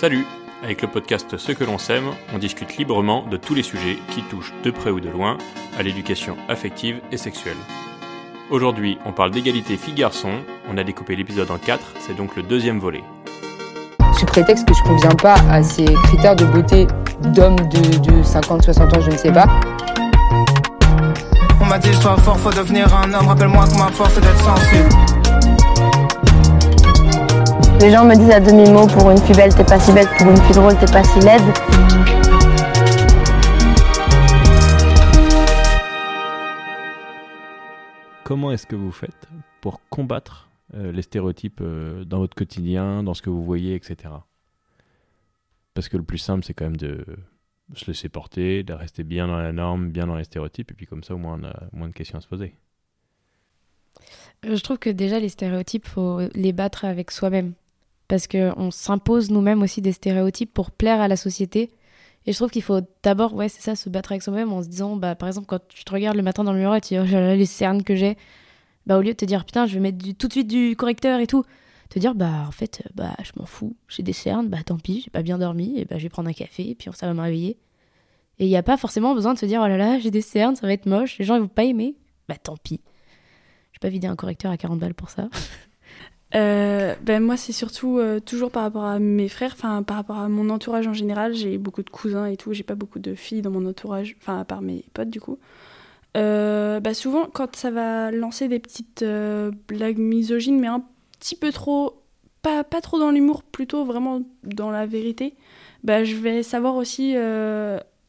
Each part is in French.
Salut Avec le podcast Ce que l'on sème, on discute librement de tous les sujets qui touchent de près ou de loin à l'éducation affective et sexuelle. Aujourd'hui, on parle d'égalité filles-garçons, on a découpé l'épisode en quatre, c'est donc le deuxième volet. Sous prétexte que je conviens pas à ces critères de beauté d'hommes de, de 50-60 ans, je ne sais pas. On m'a dit sois fort, faut devenir un homme, rappelle-moi que ma force est d'être sensible. Les gens me disent à demi-mot pour une fille belle t'es pas si belle, pour une fille drôle t'es pas si laide. Comment est-ce que vous faites pour combattre euh, les stéréotypes euh, dans votre quotidien, dans ce que vous voyez, etc. Parce que le plus simple, c'est quand même de se laisser porter, de rester bien dans la norme, bien dans les stéréotypes, et puis comme ça, au moins, on a moins de questions à se poser. Euh, Je trouve que déjà, les stéréotypes, faut les battre avec soi-même. Parce qu'on s'impose nous-mêmes aussi des stéréotypes pour plaire à la société. Et je trouve qu'il faut d'abord, ouais, c'est ça, se battre avec soi-même en se disant, bah, par exemple, quand tu te regardes le matin dans le miroir et tu dis, oh là là, les cernes que j'ai, bah, au lieu de te dire, putain, je vais mettre tout de suite du correcteur et tout, te dire, bah, en fait, bah, je m'en fous, j'ai des cernes, bah, tant pis, j'ai pas bien dormi, et bah, je vais prendre un café, et puis ça va me réveiller. Et il n'y a pas forcément besoin de se dire, oh là là, j'ai des cernes, ça va être moche, les gens ils vont pas aimer. Bah, tant pis. Je vais pas vider un correcteur à 40 balles pour ça. Euh, ben moi, c'est surtout euh, toujours par rapport à mes frères, enfin par rapport à mon entourage en général. J'ai beaucoup de cousins et tout. J'ai pas beaucoup de filles dans mon entourage, enfin à part mes potes du coup. Euh, bah souvent, quand ça va lancer des petites euh, blagues misogynes, mais un petit peu trop, pas, pas trop dans l'humour, plutôt vraiment dans la vérité, bah je vais savoir aussi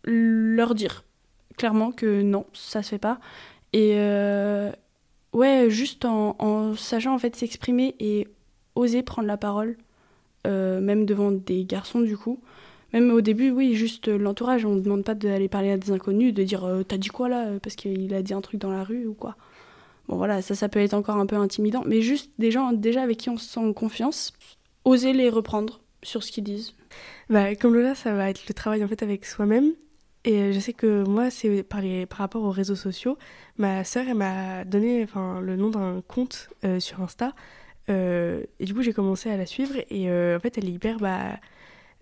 leur dire clairement que non, ça se fait pas. Ouais, juste en, sachant en fait s'exprimer et oser prendre la parole, euh, même devant des garçons du coup. Même au début, oui, juste l'entourage, on ne demande pas d'aller parler à des inconnus, de dire euh, t'as dit quoi là parce qu'il a dit un truc dans la rue ou quoi. Bon voilà, ça, ça peut être encore un peu intimidant, mais juste des gens déjà avec qui on se sent en confiance, oser les reprendre sur ce qu'ils disent. Bah, comme Lola, ça va être le travail en fait avec soi-même. Et je sais que moi, c'est par, les- par rapport aux réseaux sociaux. Ma sœur, elle m'a donné le nom d'un compte euh, sur Insta. Euh, et du coup, j'ai commencé à la suivre. Et euh, en fait, elle est hyper. Bah,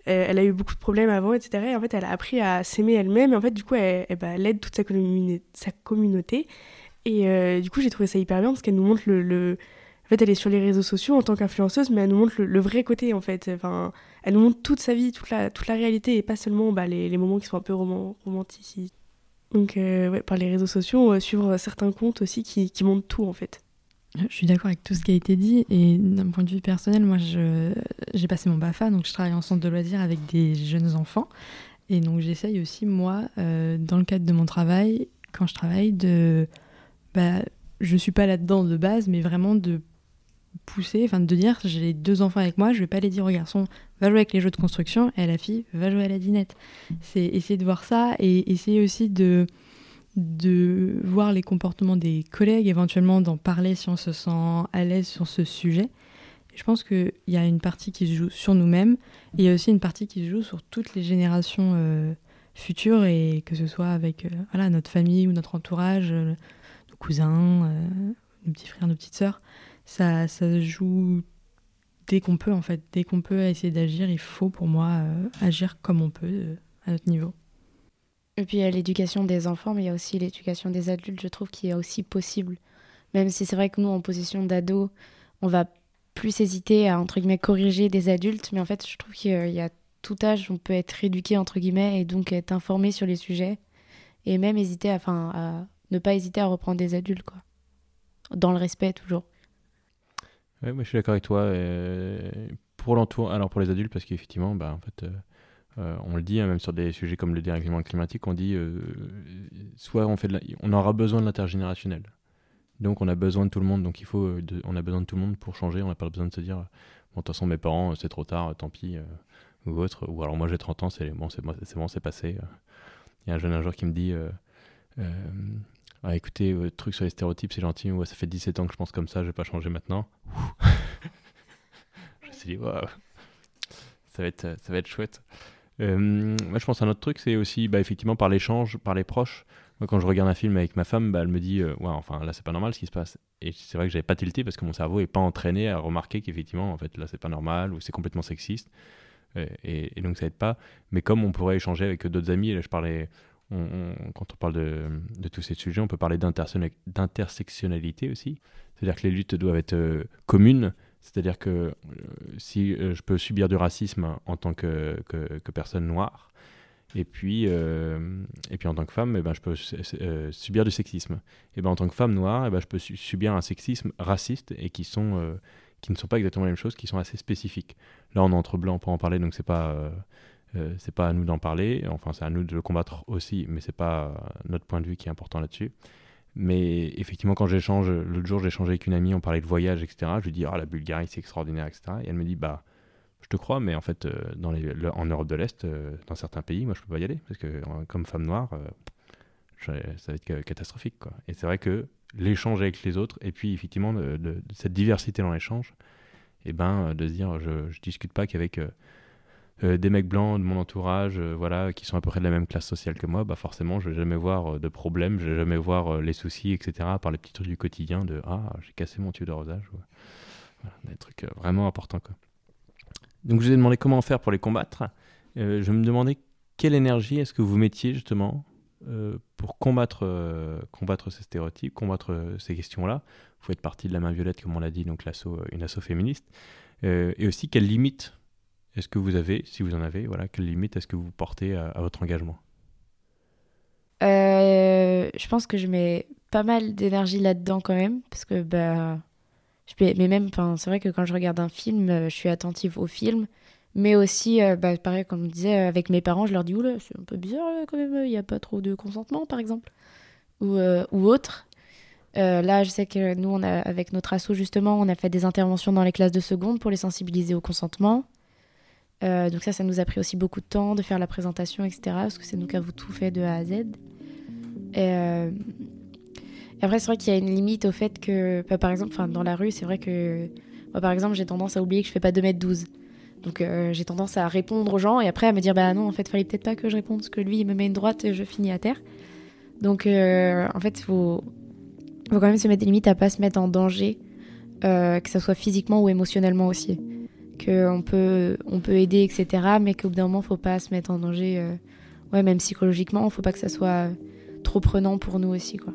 elle a eu beaucoup de problèmes avant, etc. Et en fait, elle a appris à s'aimer elle-même. Et en fait, du coup, elle, bah, aide toute sa, communi- sa communauté. Et du coup, j'ai trouvé ça hyper bien parce qu'elle nous montre le- En fait, elle est sur les réseaux sociaux en tant qu'influenceuse, mais elle nous montre le, vrai côté, en fait. Enfin, elle nous montre toute sa vie, toute la, toute la réalité, et pas seulement bah, les, les moments qui sont un peu roman, romantiques. Donc, euh, ouais, par les réseaux sociaux, euh, suivre certains comptes aussi qui, qui montrent tout, en fait. Je suis d'accord avec tout ce qui a été dit et d'un point de vue personnel, moi j'ai passé mon BAFA, donc je travaille en centre de loisirs avec des jeunes enfants et donc j'essaye aussi moi, euh, dans le cadre de mon travail, quand je travaille, de... Bah, je suis pas là-dedans de base, mais vraiment de pousser, enfin de dire j'ai deux enfants avec moi, je vais pas les dire au garçon va jouer avec les jeux de construction et à la fille va jouer à la dinette. C'est essayer de voir ça et essayer aussi de de voir les comportements des collègues, éventuellement d'en parler si on se sent à l'aise sur ce sujet. Et je pense qu'il y a une partie qui se joue sur nous-mêmes, et il y a aussi une partie qui se joue sur toutes les générations euh, futures, et que ce soit avec euh, voilà, notre famille ou notre entourage, euh, nos cousins, nos petits frères, nos petites sœurs. Ça, ça se joue dès qu'on peut, en fait. Dès qu'on peut essayer d'agir, il faut pour moi euh, agir comme on peut, euh, à notre niveau. Et puis il y a l'éducation des enfants, mais il y a aussi l'éducation des adultes, je trouve, qui est aussi possible. Même si c'est vrai que nous, en position d'ado, on va plus hésiter à, entre guillemets, corriger des adultes, mais en fait, je trouve qu'il y a tout âge, on peut être éduqué, entre guillemets, et donc être informé sur les sujets, et même hésiter à, à ne pas hésiter à reprendre des adultes, quoi. Dans le respect, toujours. Moi je suis d'accord avec toi. euh, pour l'entour, alors pour les adultes, parce qu'effectivement, bah, en fait, euh, euh, on le dit, hein, même sur des sujets comme le dérèglement climatique, on dit soit on fait on aura besoin de l'intergénérationnel. Donc on a besoin de tout le monde, donc il faut, on a besoin de tout le monde pour changer. On n'a pas besoin de se dire, bon, de toute façon mes parents, c'est trop tard, tant pis, ou autre. Ou alors moi j'ai 30 ans, c'est bon, c'est bon, c'est passé. Il y a un jeune un jour qui me dit, ah, écoutez, euh, truc sur les stéréotypes, c'est gentil, ouais, ça fait 17 ans que je pense comme ça, je vais pas changer maintenant. je me suis dit, waouh, ça va être, ça va être chouette. Euh, moi, je pense à un autre truc, c'est aussi, bah, effectivement, par l'échange, par les proches. Moi, quand je regarde un film avec ma femme, bah, elle me dit, euh, ouais, enfin, là, c'est pas normal ce qui se passe. Et c'est vrai que j'avais pas tilté parce que mon cerveau est pas entraîné à remarquer qu'effectivement, en fait, là, c'est pas normal ou c'est complètement sexiste. et, donc ça aide pas. Mais comme on pourrait échanger avec d'autres amis, là je parlais, quand on parle de, tous ces sujets, on peut parler d'intersectionnalité aussi. C'est-à-dire que les luttes doivent être communes. C'est-à-dire que si je peux subir du racisme en tant que, personne noire, et puis, euh, et puis en tant que femme, eh ben, je peux euh, subir du sexisme. Et eh ben, en tant que femme noire, eh ben, je peux subir un sexisme raciste et qui, euh, ne sont pas exactement la même chose, qui sont assez spécifiques. Là, on est entre blancs pour en parler, donc c'est pas, c'est pas à nous d'en parler. Enfin, c'est à nous de le combattre aussi, mais c'est pas notre point de vue qui est important là-dessus. Mais effectivement, quand j'échange, l'autre jour, échangé avec une amie, on parlait de voyage, etc. Je lui dis, ah, la Bulgarie, c'est extraordinaire, etc. Et elle me dit, bah, je te crois, mais en fait, euh, dans en Europe de l'Est, euh, dans certains pays, moi, je peux pas y aller parce que comme femme noire, euh, ça va être catastrophique, quoi. Et c'est vrai que l'échange avec les autres, et puis effectivement de, cette diversité dans l'échange, et eh ben de se dire, je, je discute pas qu'avec des mecs blancs de mon entourage, voilà, qui sont à peu près de la même classe sociale que moi, bah forcément, je vais jamais voir de problème, je vais jamais voir les soucis, etc. Par les petits trucs du quotidien de ah, j'ai cassé mon tuyau d'arrosage, voilà, des trucs vraiment importants. Donc je vous ai demandé comment faire pour les combattre. Euh, je me demandais quelle énergie est-ce que vous mettiez justement euh, pour combattre, euh, combattre ces stéréotypes, combattre ces questions-là. Vous faites partie de la main violette, comme on l'a dit, donc une asso féministe. et aussi, quelles limites est-ce que vous avez, si vous en avez, voilà, quelles limites est-ce que vous portez à, votre engagement? Je pense que je mets pas mal d'énergie là-dedans quand même, parce que bah, mais même, c'est vrai que quand je regarde un film, euh, je suis attentive au film. Mais aussi, euh, bah, pareil, comme on disait, avec mes parents, je leur dis Oula, c'est un peu bizarre quand même, il n'y a pas trop de consentement, par exemple. Ou, euh, ou autre. là, je sais que nous, avec notre asso, justement, on a fait des interventions dans les classes de seconde pour les sensibiliser au consentement. Donc, ça, ça nous a pris aussi beaucoup de temps de faire la présentation, etc. Parce que c'est nous qui avons tout fait de A à Z. Et, après, c'est vrai qu'il y a une limite au fait que, bah, par exemple, dans la rue, c'est vrai que, moi, par exemple, j'ai tendance à oublier que je fais pas 2m12. Donc euh, j'ai tendance à répondre aux gens et après à me dire bah non en fait fallait peut-être pas que je réponde parce que lui il me met une droite et je finis à terre. Donc euh, en fait il faut, faut quand même se mettre des limites à pas se mettre en danger, euh, que ce soit physiquement ou émotionnellement aussi. Qu'on peut, on peut aider etc mais qu'au bout d'un moment faut pas se mettre en danger, ouais même psychologiquement, faut pas que ça soit trop prenant pour nous aussi quoi.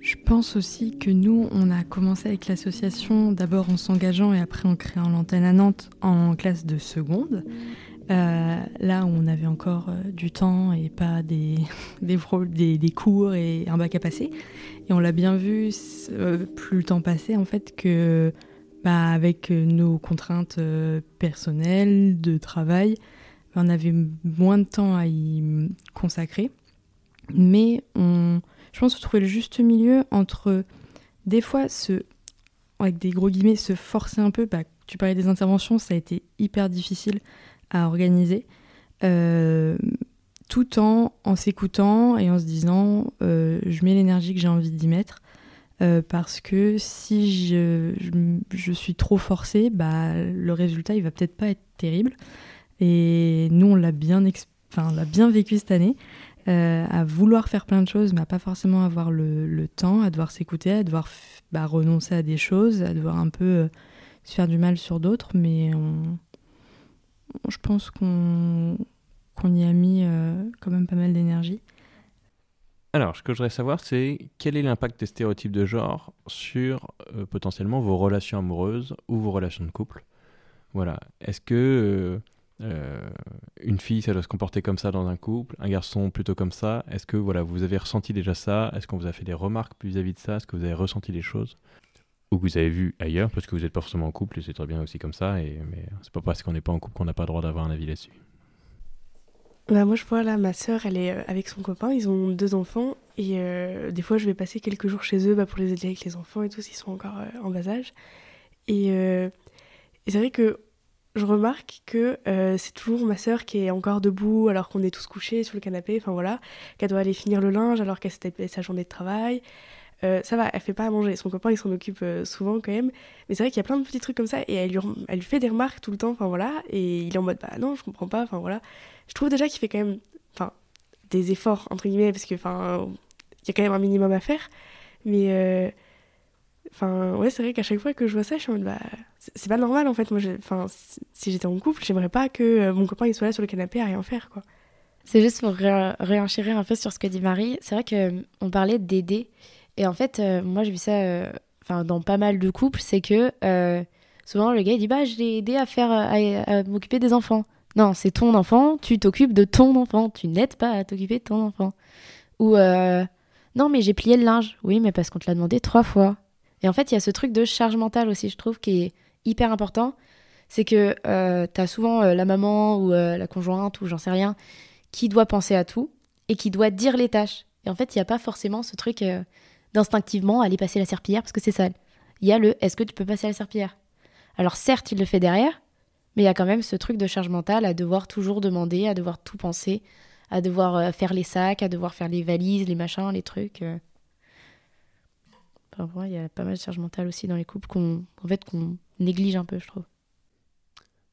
Je pense aussi que nous, on a commencé avec l'association d'abord en s'engageant et après en créant l'antenne à Nantes en classe de seconde. Euh, là où on avait encore euh, du temps et pas des, des, cours et un bac à passer. Et on l'a bien vu, euh, plus le temps passait, en fait, que bah, avec nos contraintes personnelles, de travail, on avait moins de temps à y consacrer. Mais on, je pense, trouver le juste milieu entre des fois se, avec des gros guillemets, se forcer un peu. Bah, tu parlais des interventions, ça a été hyper difficile à organiser. Euh, tout en, en s'écoutant et en se disant euh, je mets l'énergie que j'ai envie d'y mettre euh, parce que si je, je, suis trop forcée bah, le résultat il va peut-être pas être terrible. Et nous on l'a bien, bien vécu cette année. Euh, à vouloir faire plein de choses, mais à pas forcément avoir le, temps, à devoir s'écouter, à devoir bah, renoncer à des choses, à devoir un peu euh, se faire du mal sur d'autres, mais je pense qu'on y a mis quand même pas mal d'énergie. Alors, ce que je voudrais savoir, c'est quel est l'impact des stéréotypes de genre sur potentiellement vos relations amoureuses ou vos relations de couple? Voilà. Est-ce que euh, une fille, ça doit se comporter comme ça dans un couple, un garçon plutôt comme ça? Est-ce que voilà, vous avez ressenti déjà ça? Est-ce qu'on vous a fait des remarques vis-à-vis de ça? Est-ce que vous avez ressenti des choses? Ou que vous avez vu ailleurs Parce que vous n'êtes pas forcément en couple et c'est très bien aussi comme ça. Et, mais c'est pas parce qu'on n'est pas en couple qu'on n'a pas le droit d'avoir un avis là-dessus. Bah moi je vois là ma soeur elle est euh, avec son copain ils ont deux enfants et euh, des fois je vais passer quelques jours chez eux bah, pour les aider avec les enfants et tout s'ils sont encore en bas âge et, c'est vrai que je remarque que euh, c'est toujours ma sœur qui est encore debout alors qu'on est tous couchés sur le canapé, enfin voilà, qu'elle doit aller finir le linge alors qu'elle s'est sa journée de travail. Euh, ça va, elle fait pas à manger. Son copain, il s'en occupe euh, souvent quand même. Mais c'est vrai qu'il y a plein de petits trucs comme ça et elle lui, elle lui fait des remarques tout le temps, enfin voilà. Et il est en mode, bah non, je comprends pas, enfin voilà. Je trouve déjà qu'il fait quand même, enfin, des efforts, entre guillemets, parce que, enfin, il y a quand même un minimum à faire. Mais, enfin, ouais, c'est vrai qu'à chaque fois que je vois ça, je suis en mode, bah, c'est pas normal en fait. Moi, enfin, si- j'étais en couple, j'aimerais pas que euh, mon copain il soit là sur le canapé à rien faire quoi. C'est juste pour ré- un peu sur ce que dit Marie. C'est vrai que on parlait d'aider. Et en fait, euh, moi, j'ai vu ça euh, enfin, dans pas mal de couples. C'est que euh, souvent, le gars, il dit Bah, je l'ai aidé à, faire, à m'occuper des enfants. Non, c'est ton enfant, tu t'occupes de ton enfant. Tu n'aides pas à t'occuper de ton enfant. Ou euh, Non, mais j'ai plié le linge. Oui, mais parce qu'on te l'a demandé trois fois. Et en fait, il y a ce truc de charge mentale aussi, je trouve, qui est hyper important. C'est que euh, tu as souvent euh, la maman ou euh, la conjointe ou j'en sais rien qui doit penser à tout et qui doit dire les tâches. Et en fait, il n'y a pas forcément ce truc d'instinctivement aller passer la serpillière parce que c'est sale. Il y a le est-ce que tu peux passer la serpillière? Alors certes, il le fait derrière, mais il y a quand même ce truc de charge mentale à devoir toujours demander, à devoir tout penser, à devoir euh, faire les sacs, à devoir faire les valises, les machins, les trucs. euh. Enfin, il y a pas mal de charge mentale aussi dans les couples qu'on en fait, qu'on néglige un peu, je trouve.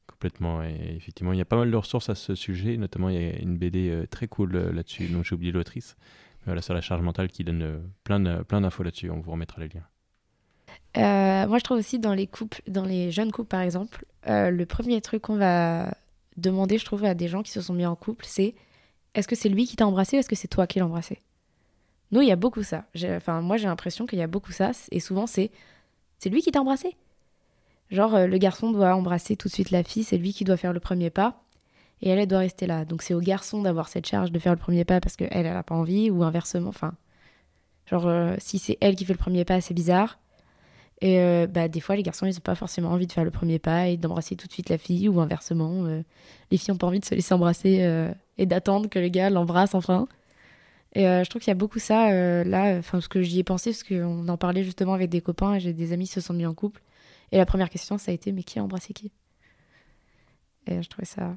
Complètement. Et effectivement, il y a pas mal de ressources à ce sujet. Notamment, il y a une BD euh, très cool là-dessus, dont j'ai oublié l'autrice. Voilà, sur la charge mentale qui donne plein plein d'infos là-dessus. On vous remettra les liens. Euh, moi, je trouve aussi dans les jeunes couples par exemple, euh, le premier truc qu'on va demander, je trouve, à des gens qui se sont mis en couple, c'est est-ce que c'est lui qui t'a embrassé ou est-ce que c'est toi qui l'as embrassé? Nous, il y a beaucoup ça. Enfin, moi, j'ai l'impression qu'il y a beaucoup ça, et souvent c'est c'est lui qui t'a embrassé? Genre, euh, le garçon doit embrasser tout de suite la fille, c'est lui qui doit faire le premier pas, et elle, doit rester là. Donc, c'est au garçon d'avoir cette charge de faire le premier pas parce qu'elle, elle n'a pas envie, ou inversement. Enfin, genre, si c'est elle qui fait le premier pas, c'est bizarre. Et euh, bah, des fois, les garçons, ils n'ont pas forcément envie de faire le premier pas et d'embrasser tout de suite la fille, ou inversement. euh, les filles n'ont pas envie de se laisser embrasser euh, et d'attendre que le gars l'embrasse enfin. Et je trouve qu'il y a beaucoup ça là, enfin, parce que j'y ai pensé, parce qu'on en parlait justement avec des copains et j'ai des amis qui se sont mis en couple. Et la première question, ça a été mais qui a embrassé qui? Et je trouvais ça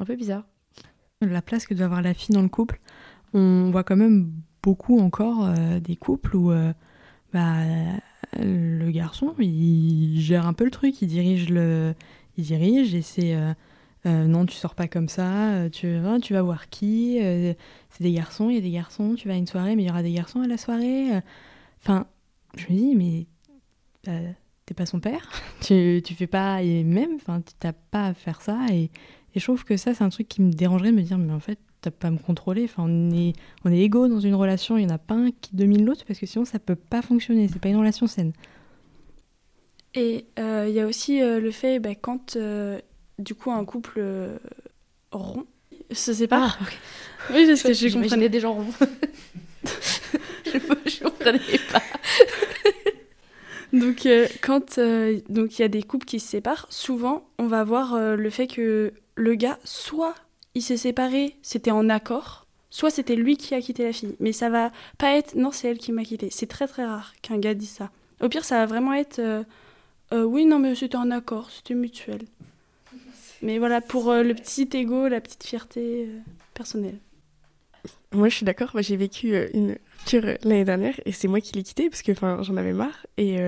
un peu bizarre. La place que doit avoir la fille dans le couple, on voit quand même beaucoup encore des couples où bah, le garçon, il gère un peu le truc, il dirige le, il dirige et c'est euh, euh, non, tu sors pas comme ça, euh, tu, hein, tu vas voir qui, c'est des garçons, il y a des garçons, tu vas à une soirée, mais il y aura des garçons à la soirée. Enfin, je me dis, mais t'es pas son père, tu, tu fais pas, et même, enfin, tu t'as pas à faire ça et et je trouve que ça, c'est un truc qui me dérangerait de me dire, mais en fait, t'as pas à me contrôler. Enfin, on est, on est égaux dans une relation, il y en a pas un qui domine l'autre, parce que sinon, ça peut pas fonctionner. C'est pas une relation saine. Et euh, il y a aussi euh, le fait, bah, quand euh, du coup un couple rond se sépare. Ah, ok. Oui, parce que je comprenais. des gens ronds. je je comprenais pas. Donc quand donc il y a des couples qui se séparent, souvent on va voir le fait que le gars soit il s'est séparé, c'était en accord, soit c'était lui qui a quitté la fille. Mais ça va pas être non c'est elle qui m'a quitté. C'est très très rare qu'un gars dise ça. Au pire ça va vraiment être euh, euh, oui non mais c'était en accord, c'était mutuel. Mais voilà pour euh, le petit ego, la petite fierté personnelle. Moi, je suis d'accord. J'ai vécu une rupture l'année dernière et c'est moi qui l'ai quitté parce que j'en avais marre. Et,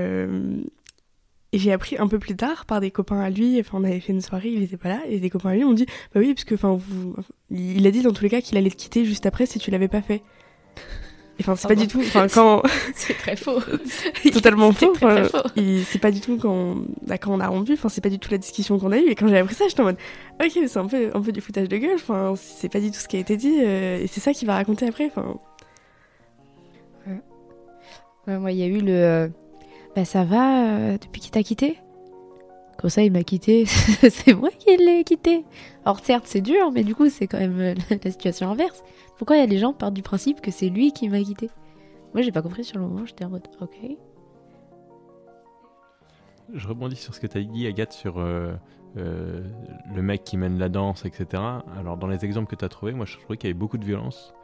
et j'ai appris un peu plus tard par des copains à lui. Enfin, on avait fait une soirée, il était pas là. Et des copains à lui m'ont dit Bah oui, parce que enfin, vous... il a dit dans tous les cas qu'il allait te quitter juste après si tu l'avais pas fait. Et, Enfin, c'est pas du tout. Enfin, quand. C'est très faux. totalement C'est faux. très, très Enfin, C'est pas du tout quand, bah, quand on a rompu, enfin, c'est pas du tout la discussion qu'on a eue. Et quand j'ai appris ça, j'étais en mode, ok, mais c'est un peu, un peu du foutage de gueule. Enfin, c'est pas du tout ce qui a été dit. euh, et c'est ça qu'il va raconter après. Enfin, Ouais, moi, il y a eu le. Bah, ça va euh, depuis qu'il t'a quitté Comme ça, il m'a quitté. c'est moi qui l'ai quitté. Alors, certes, c'est dur, mais du coup, c'est quand même euh, la situation inverse. Pourquoi il y a des gens qui partent du principe que c'est lui qui m'a quitté? Moi, j'ai pas compris sur le moment. J'étais en mode, ok. Je rebondis sur ce que tu as dit, Agathe, sur euh, le mec qui mène la danse, etc. Alors, dans les exemples que tu as trouvés, moi, je trouvais qu'il y avait beaucoup de violence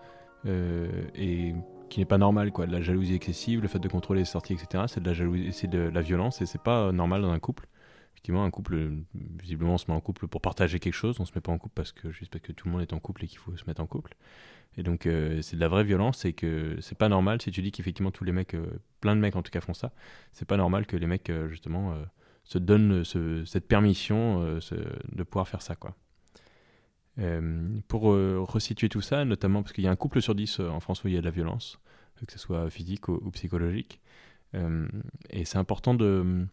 et qui n'est pas normal, quoi. De la jalousie excessive, le fait de contrôler les sorties, etc. C'est de la jalousie, c'est de la violence et c'est pas euh, normal dans un couple. Effectivement, un couple, visiblement, on se met en couple pour partager quelque chose. On se met pas en couple parce que juste parce que tout le monde est en couple et qu'il faut se mettre en couple. Et donc, euh, c'est de la vraie violence et que c'est pas normal si tu dis qu'effectivement tous les mecs, euh, plein de mecs en tout cas font ça. C'est pas normal que les mecs, justement, se donnent ce- cette permission de pouvoir faire ça, quoi. Euh, pour euh, resituer tout ça, notamment parce qu'il y a un couple sur dix euh, en France où il y a de la violence, que ce soit physique ou, psychologique. Et c'est important de,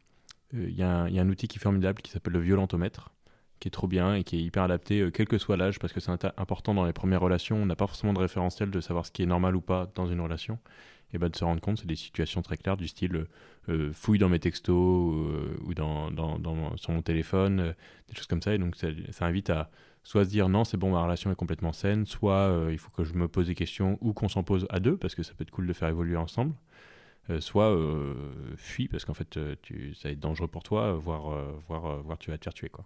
il y, a un outil qui est formidable qui s'appelle le violentomètre, qui est trop bien et qui est hyper adapté, quel que soit l'âge, parce que c'est important dans les premières relations. On n'a pas forcément de référentiel de savoir ce qui est normal ou pas dans une relation. Et ben de se rendre compte, c'est des situations très claires du style fouille dans mes textos ou dans, dans, sur mon téléphone, des choses comme ça. Et donc ça, invite à soit se dire non, c'est bon, ma relation est complètement saine, soit euh, il faut que je me pose des questions ou qu'on s'en pose à deux, parce que ça peut être cool de faire évoluer ensemble, euh, soit euh, fuis, parce qu'en fait, tu, ça va être dangereux pour toi, voire, voire, voire tu vas te faire tuer. Quoi.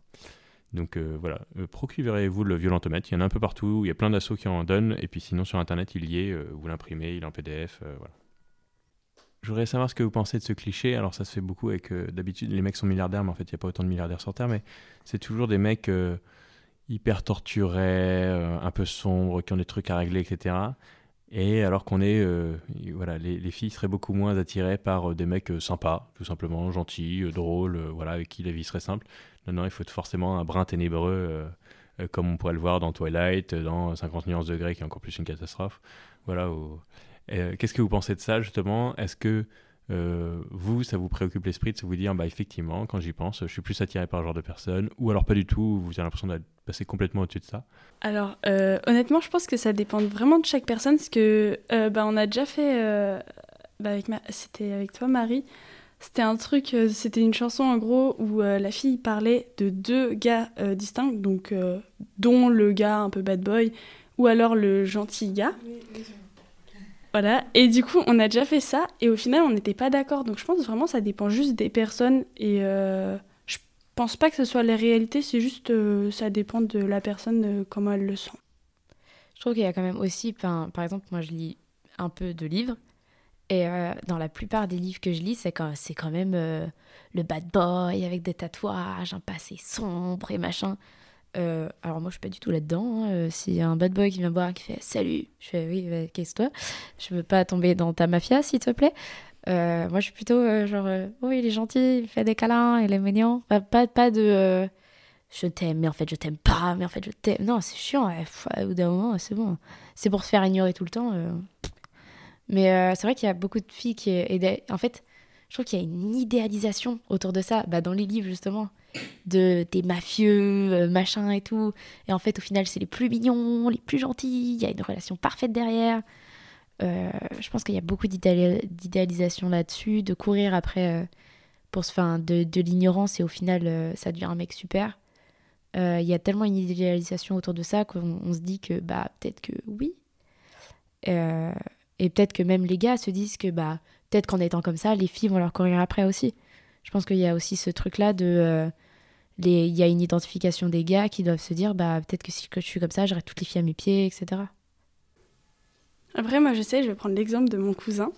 Donc voilà, procurez-vous le violentomètre, il y en a un peu partout, il y a plein d'assauts qui en donnent, et puis sinon sur Internet, il y est, vous l'imprimez, il est en PDF, voilà. Je voudrais savoir ce que vous pensez de ce cliché. Alors, ça se fait beaucoup avec. D'habitude, les mecs sont milliardaires, mais en fait, il n'y a pas autant de milliardaires sur Terre. Mais c'est toujours des mecs hyper torturés, euh, un peu sombres, qui ont des trucs à régler, etc. Et alors qu'on est, euh, voilà, les, filles seraient beaucoup moins attirées par euh, des mecs sympas, tout simplement, gentils, drôles, voilà, avec qui la vie serait simple. Non, non, il faut forcément un brin ténébreux, comme on pourrait le voir dans Twilight, dans 50 nuances de qui est encore plus une catastrophe. Voilà. Qu'est-ce que vous pensez de ça, justement? Est-ce que euh, vous, ça vous préoccupe l'esprit de vous dire, bah, effectivement, quand j'y pense, je suis plus attiré par ce genre de personne, ou alors pas du tout, vous avez l'impression d'être passé complètement au-dessus de ça Alors, euh, honnêtement, je pense que ça dépend vraiment de chaque personne, parce que euh, bah, on a déjà fait, bah, avec ma... c'était avec toi, Marie, c'était un truc, c'était une chanson en gros où la fille parlait de deux gars distincts, donc dont le gars un peu bad boy, ou alors le gentil gars. Voilà, et du coup, on a déjà fait ça, et au final, on n'était pas d'accord. Donc je pense vraiment ça dépend juste des personnes, et euh, je pense pas que ce soit la réalité, c'est juste euh, ça dépend de la personne, euh, comment elle le sent. Je trouve qu'il y a quand même aussi, par exemple, moi je lis un peu de livres, et dans la plupart des livres que je lis, c'est quand, quand même le bad boy avec des tatouages, un passé sombre et machin. Euh, alors moi je suis pas du tout là-dedans. Hein. Euh, s'il y a un bad boy qui vient boire qui fait salut, je fais oui, bah, qu'est-ce toi? Je veux pas tomber dans ta mafia s'il te plaît. Euh, moi je suis plutôt genre oui il est gentil, il fait des câlins, il est mignon. pas pas de je t'aime mais en fait je t'aime pas, mais en fait je t'aime. Non c'est chiant. au bout d'un moment c'est bon. C'est pour se faire ignorer tout le temps. Mais c'est vrai qu'il y a beaucoup de filles qui en fait je trouve qu'il y a une idéalisation autour de ça, bah, dans les livres justement, de des mafieux, euh, machin et tout. Et en fait, au final, c'est les plus mignons, les plus gentils, il y a une relation parfaite derrière. Euh, je pense qu'il y a beaucoup d'idéalisation là-dessus, de courir après, euh, pour se, fin, de, de l'ignorance et au final, ça devient un mec super. Il y a tellement une idéalisation autour de ça qu'on se dit que bah peut-être que oui. et peut-être que même les gars se disent que bah peut-être qu'en étant comme ça, les filles vont leur courir après aussi. Je pense qu'il y a aussi ce truc-là de. Euh, il y a une identification des gars qui doivent se dire bah, peut-être que si je suis comme ça, j'aurai toutes les filles à mes pieds, etc. Après, moi, je sais, je vais prendre l'exemple de mon cousin.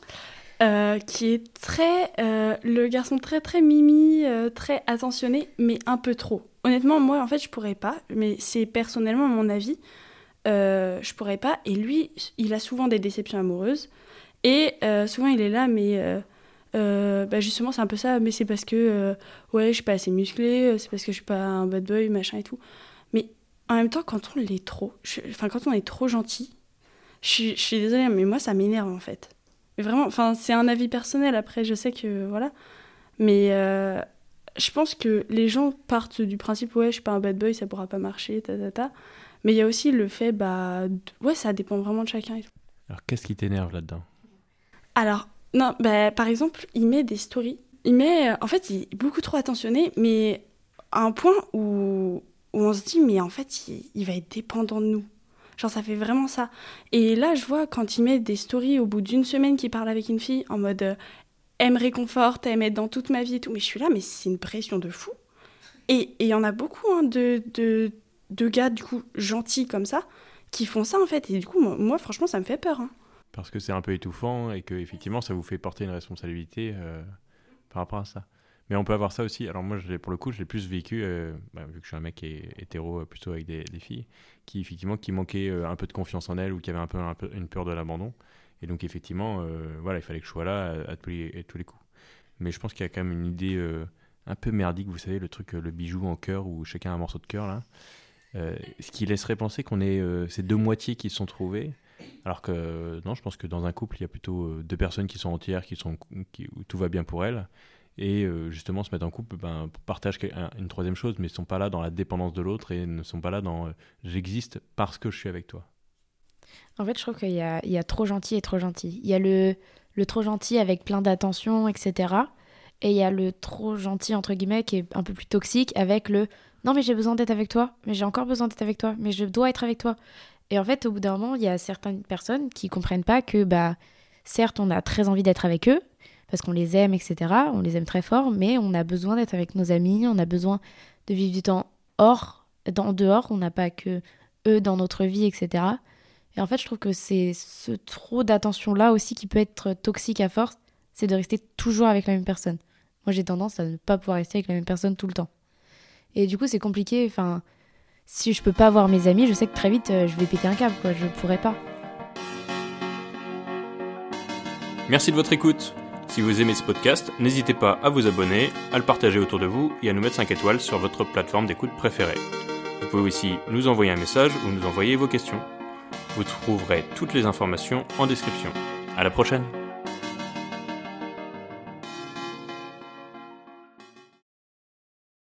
Euh, qui est très euh, le garçon très très mimi très attentionné mais un peu trop honnêtement moi en fait je pourrais pas mais c'est personnellement mon avis je pourrais pas et lui il a souvent des déceptions amoureuses et euh, souvent, il est là, mais euh, euh, bah justement, c'est un peu ça. Mais c'est parce que, ouais, je suis pas assez musclé, c'est parce que je suis pas un bad boy, machin et tout. Mais en même temps, quand on l'est trop, enfin, quand on est trop gentil, je, suis désolée, mais moi, ça m'énerve en fait. Mais vraiment, enfin, c'est un avis personnel. Après, je sais que, voilà. Mais je pense que les gens partent du principe, ouais, je suis pas un bad boy, ça pourra pas marcher, ta ta ta. Mais il y a aussi le fait, bah, ouais, ça dépend vraiment de chacun. Alors, qu'est-ce qui t'énerve là-dedans? Alors, non, bah, par exemple, il met des stories. Il met, euh, en fait, il est beaucoup trop attentionné, mais à un point où, on se dit, mais en fait, il, va être dépendant de nous. Genre, ça fait vraiment ça. Et là, je vois quand il met des stories au bout d'une semaine qu'il parle avec une fille en mode euh, elle me réconforte, elle m'aide dans toute ma vie et tout. Mais je suis là, mais c'est une pression de fou. Et il y en a beaucoup hein, de, de, de, gars, du coup, gentils comme ça, qui font ça en fait. Et du coup, moi, franchement, ça me fait peur. Hein parce que c'est un peu étouffant et que effectivement ça vous fait porter une responsabilité euh, par rapport à ça. Mais on peut avoir ça aussi. Alors moi, pour le coup, je l'ai plus vécu, euh, bah, vu que je suis un mec hétéro, euh, plutôt avec des, filles, qui effectivement qui manquaient un peu de confiance en elles ou qui avaient un peu, un peu une peur de l'abandon. Et donc effectivement, voilà, il fallait que je sois là à, tous, les, tous, les, coups. Mais je pense qu'il y a quand même une idée un peu merdique, vous savez, le truc, le bijou en cœur où chacun a un morceau de cœur là. ce qui laisserait penser qu'on est ces deux moitiés qui se sont trouvées alors que non, je pense que dans un couple, il y a plutôt euh, deux personnes qui sont entières, qui sont, qui, où tout va bien pour elles. et euh, justement se mettre en couple ben, partagent une troisième chose, mais ne sont pas là dans la dépendance de l'autre et ne sont pas là dans j'existe parce que je suis avec toi. En fait, je trouve qu'il y a, il y a trop gentil et trop gentil. Il y a le, le trop gentil avec plein d'attention, etc. Et il y a le trop gentil, entre guillemets, qui est un peu plus toxique avec le non, mais j'ai besoin d'être avec toi, mais j'ai encore besoin d'être avec toi, mais je dois être avec toi. Et en fait, au bout d'un moment, il y a certaines personnes qui comprennent pas que, bah, certes, on a très envie d'être avec eux, parce qu'on les aime, etc. On les aime très fort, mais on a besoin d'être avec nos amis, on a besoin de vivre du temps hors, en dehors, on n'a pas que eux dans notre vie, etc. Et en fait, je trouve que c'est ce trop d'attention-là aussi qui peut être toxique à force, c'est de rester toujours avec la même personne. Moi, j'ai tendance à ne pas pouvoir rester avec la même personne tout le temps. Et du coup, c'est compliqué, enfin si je peux pas voir mes amis, je sais que très vite euh, je vais péter un câble, quoi. Je pourrais pas. Merci de votre écoute. Si vous aimez ce podcast, n'hésitez pas à vous abonner, à le partager autour de vous et à nous mettre 5 étoiles sur votre plateforme d'écoute préférée. Vous pouvez aussi nous envoyer un message ou nous envoyer vos questions. Vous trouverez toutes les informations en description. À la prochaine!